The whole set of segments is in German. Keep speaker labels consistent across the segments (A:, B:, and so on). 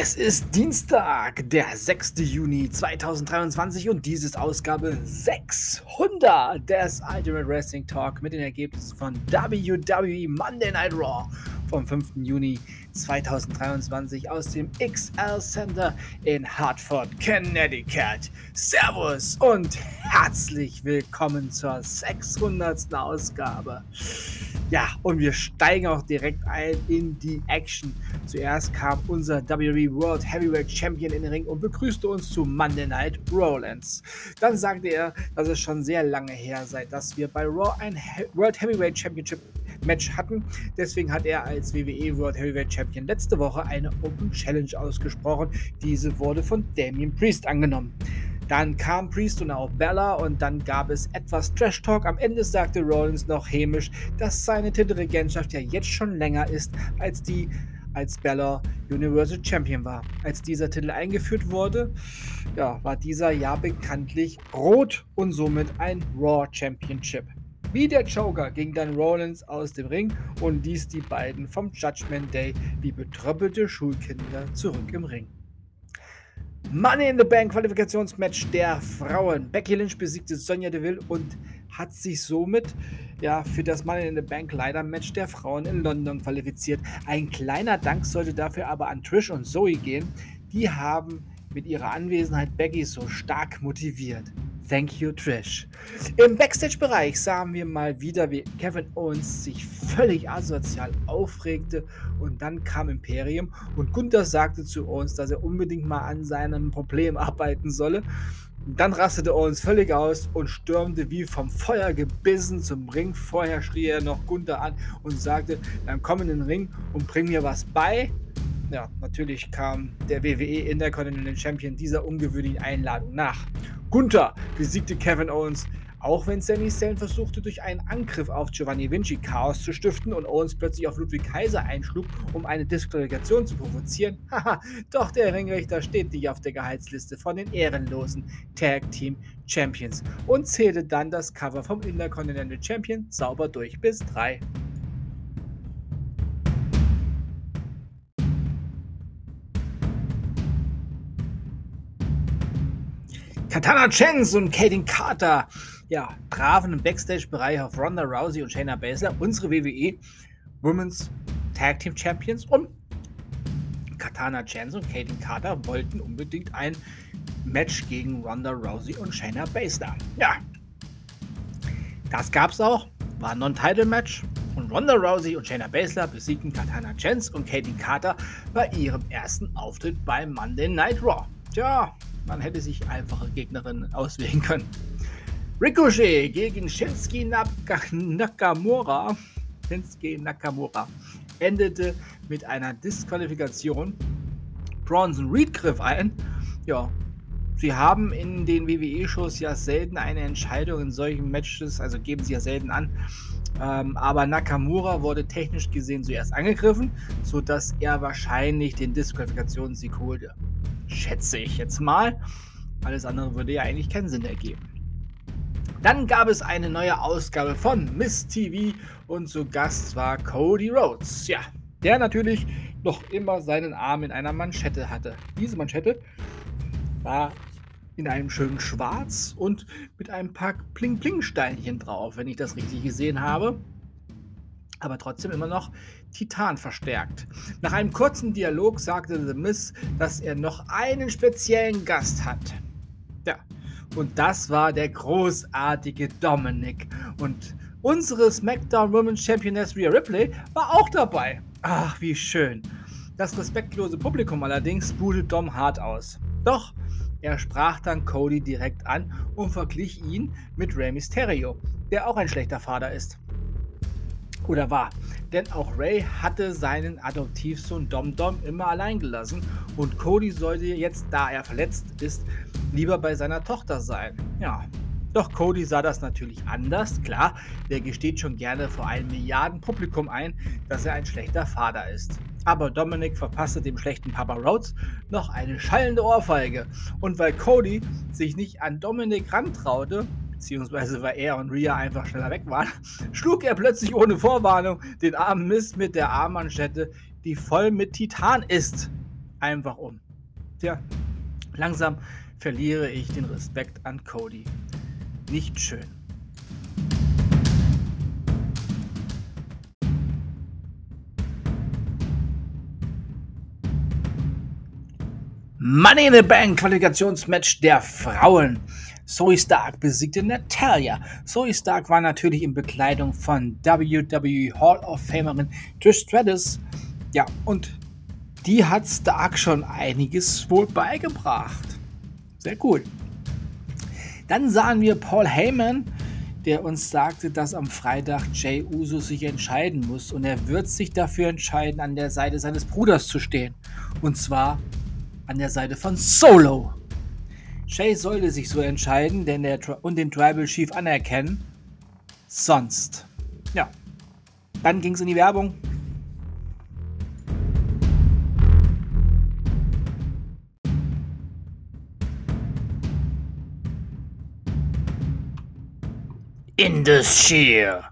A: Es ist Dienstag, der 6. Juni 2023 und dies ist Ausgabe 600 des Ultimate Wrestling Talk mit den Ergebnissen von WWE Monday Night Raw vom 5. Juni 2023 aus dem XL Center in Hartford, Connecticut. Servus und herzlich willkommen zur 600. Ausgabe. Ja, und wir steigen auch direkt ein in die Action. Zuerst kam unser WWE World Heavyweight Champion in den Ring und begrüßte uns zu Monday Night Rollins. Dann sagte er, dass es schon sehr lange her sei, dass wir bei Raw ein World Heavyweight Championship Match hatten. Deswegen hat er als WWE World Heavyweight Champion letzte Woche eine Open Challenge ausgesprochen. Diese wurde von Damien Priest angenommen. Dann kam Priest und auch Bella und dann gab es etwas Trash Talk. Am Ende sagte Rollins noch hämisch, dass seine Titelregentschaft ja jetzt schon länger ist als die als Bella Universal Champion war. Als dieser Titel eingeführt wurde, ja, war dieser ja bekanntlich rot und somit ein Raw Championship. Wie der Joker ging dann Rollins aus dem Ring und ließ die beiden vom Judgment Day wie betröppelte Schulkinder zurück im Ring. Money in the Bank Qualifikationsmatch der Frauen. Becky Lynch besiegte Sonja Deville und hat sich somit ja, für das Money in the Bank Leider Match der Frauen in London qualifiziert. Ein kleiner Dank sollte dafür aber an Trish und Zoe gehen. Die haben mit ihrer Anwesenheit Becky so stark motiviert. Thank you, Trish. Im Backstage-Bereich sahen wir mal wieder, wie Kevin Owens sich völlig asozial aufregte und dann kam Imperium und Gunther sagte zu Owens, dass er unbedingt mal an seinem Problem arbeiten solle. Dann rastete Owens völlig aus und stürmte wie vom Feuer gebissen zum Ring. Vorher schrie er noch Gunther an und sagte, dann komm in den Ring und bring mir was bei ja, natürlich kam der WWE Intercontinental Champion dieser ungewöhnlichen Einladung nach. Gunther besiegte Kevin Owens, auch wenn Sami Zayn versuchte, durch einen Angriff auf Giovanni Vinci Chaos zu stiften und Owens plötzlich auf Ludwig Kaiser einschlug, um eine Disqualifikation zu provozieren. Haha, doch der Ringrichter steht nicht auf der Gehaltsliste von den ehrenlosen Tag Team Champions und zählte dann das Cover vom Intercontinental Champion sauber durch bis 3. Katana Chance und Kaden Carter ja, trafen im Backstage-Bereich auf Ronda Rousey und Shayna Baszler, unsere WWE Women's Tag Team Champions und Katana Chance und Kaden Carter wollten unbedingt ein Match gegen Ronda Rousey und Shayna Baszler. Ja, das gab's auch, war ein Non-Title-Match und Ronda Rousey und Shayna Baszler besiegten Katana Chance und Kaden Carter bei ihrem ersten Auftritt bei Monday Night Raw. Tja, man hätte sich einfache Gegnerinnen auswählen können. Ricochet gegen Shinsuke Nakamura. Shinsuke Nakamura endete mit einer Disqualifikation. Bronson Reed griff ein. Ja, sie haben in den WWE-Shows ja selten eine Entscheidung in solchen Matches, also geben sie ja selten an. Ähm, aber Nakamura wurde technisch gesehen zuerst angegriffen, sodass er wahrscheinlich den Disqualifikationssieg holte schätze ich jetzt mal. Alles andere würde ja eigentlich keinen Sinn ergeben. Dann gab es eine neue Ausgabe von Miss TV und zu Gast war Cody Rhodes. Ja, der natürlich noch immer seinen Arm in einer Manschette hatte. Diese Manschette war in einem schönen Schwarz und mit ein paar Pling-Pling-Steinchen drauf, wenn ich das richtig gesehen habe aber trotzdem immer noch Titan verstärkt. Nach einem kurzen Dialog sagte The Miz, dass er noch einen speziellen Gast hat. Ja, und das war der großartige Dominic. Und unsere SmackDown Women's Championess Rhea Ripley war auch dabei. Ach, wie schön. Das respektlose Publikum allerdings budelt Dom hart aus. Doch er sprach dann Cody direkt an und verglich ihn mit Rey Mysterio, der auch ein schlechter Vater ist. Oder war. Denn auch Ray hatte seinen Adoptivsohn Dom Dom immer allein gelassen und Cody sollte jetzt, da er verletzt ist, lieber bei seiner Tochter sein. Ja. Doch Cody sah das natürlich anders. Klar, der gesteht schon gerne vor einem Milliardenpublikum ein, dass er ein schlechter Vater ist. Aber Dominic verpasste dem schlechten Papa Rhodes noch eine schallende Ohrfeige. Und weil Cody sich nicht an Dominic rantraute, beziehungsweise weil er und Rhea einfach schneller weg waren, schlug er plötzlich ohne Vorwarnung den armen Mist mit der Armmanschette, die voll mit Titan ist. einfach um. Tja, langsam verliere ich den Respekt an Cody. Nicht schön. Money in the Bank Qualifikationsmatch der Frauen. Zoe Stark besiegte Natalia. Zoe Stark war natürlich in Bekleidung von WWE Hall of Famerin Trish Stratus. Ja, und die hat Stark schon einiges wohl beigebracht. Sehr cool. Dann sahen wir Paul Heyman, der uns sagte, dass am Freitag Jay Uso sich entscheiden muss und er wird sich dafür entscheiden, an der Seite seines Bruders zu stehen. Und zwar an der Seite von Solo. Shay sollte sich so entscheiden denn der, und den Tribal Chief anerkennen. Sonst. Ja. Dann ging es in die Werbung. In the Sheer.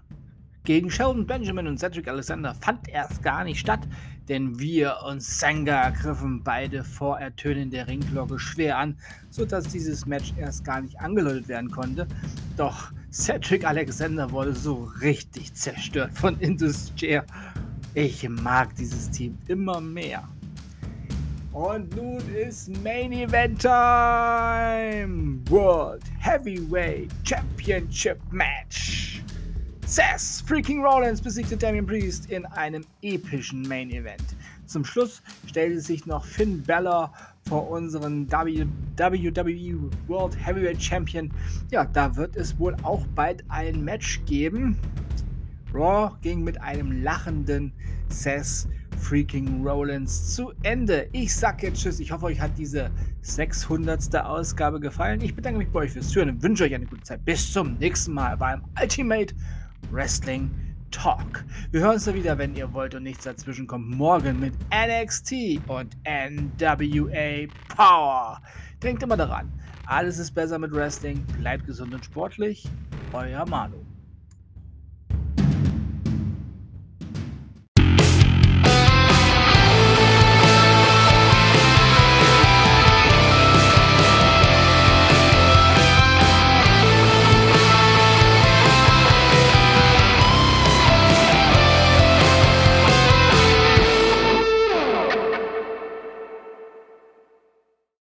A: Gegen Sheldon Benjamin und Cedric Alexander fand erst gar nicht statt, denn wir und Senga griffen beide vor Ertönen der Ringglocke schwer an, sodass dieses Match erst gar nicht angeläutet werden konnte. Doch Cedric Alexander wurde so richtig zerstört von Industry. Ich mag dieses Team immer mehr. Und nun ist Main Event Time! World Heavyweight Championship Match! Seth freaking Rollins besiegte Damian Priest in einem epischen Main Event. Zum Schluss stellte sich noch Finn Balor vor unseren WWE World Heavyweight Champion. Ja, da wird es wohl auch bald ein Match geben. Raw ging mit einem lachenden Seth freaking Rollins zu Ende. Ich sag jetzt Tschüss. Ich hoffe, euch hat diese 600. Ausgabe gefallen. Ich bedanke mich bei euch fürs Zuhören und wünsche euch eine gute Zeit. Bis zum nächsten Mal beim Ultimate Wrestling Talk. Wir hören uns da wieder, wenn ihr wollt und nichts dazwischen kommt. Morgen mit NXT und NWA Power. Denkt immer daran, alles ist besser mit Wrestling. Bleibt gesund und sportlich. Euer Manu.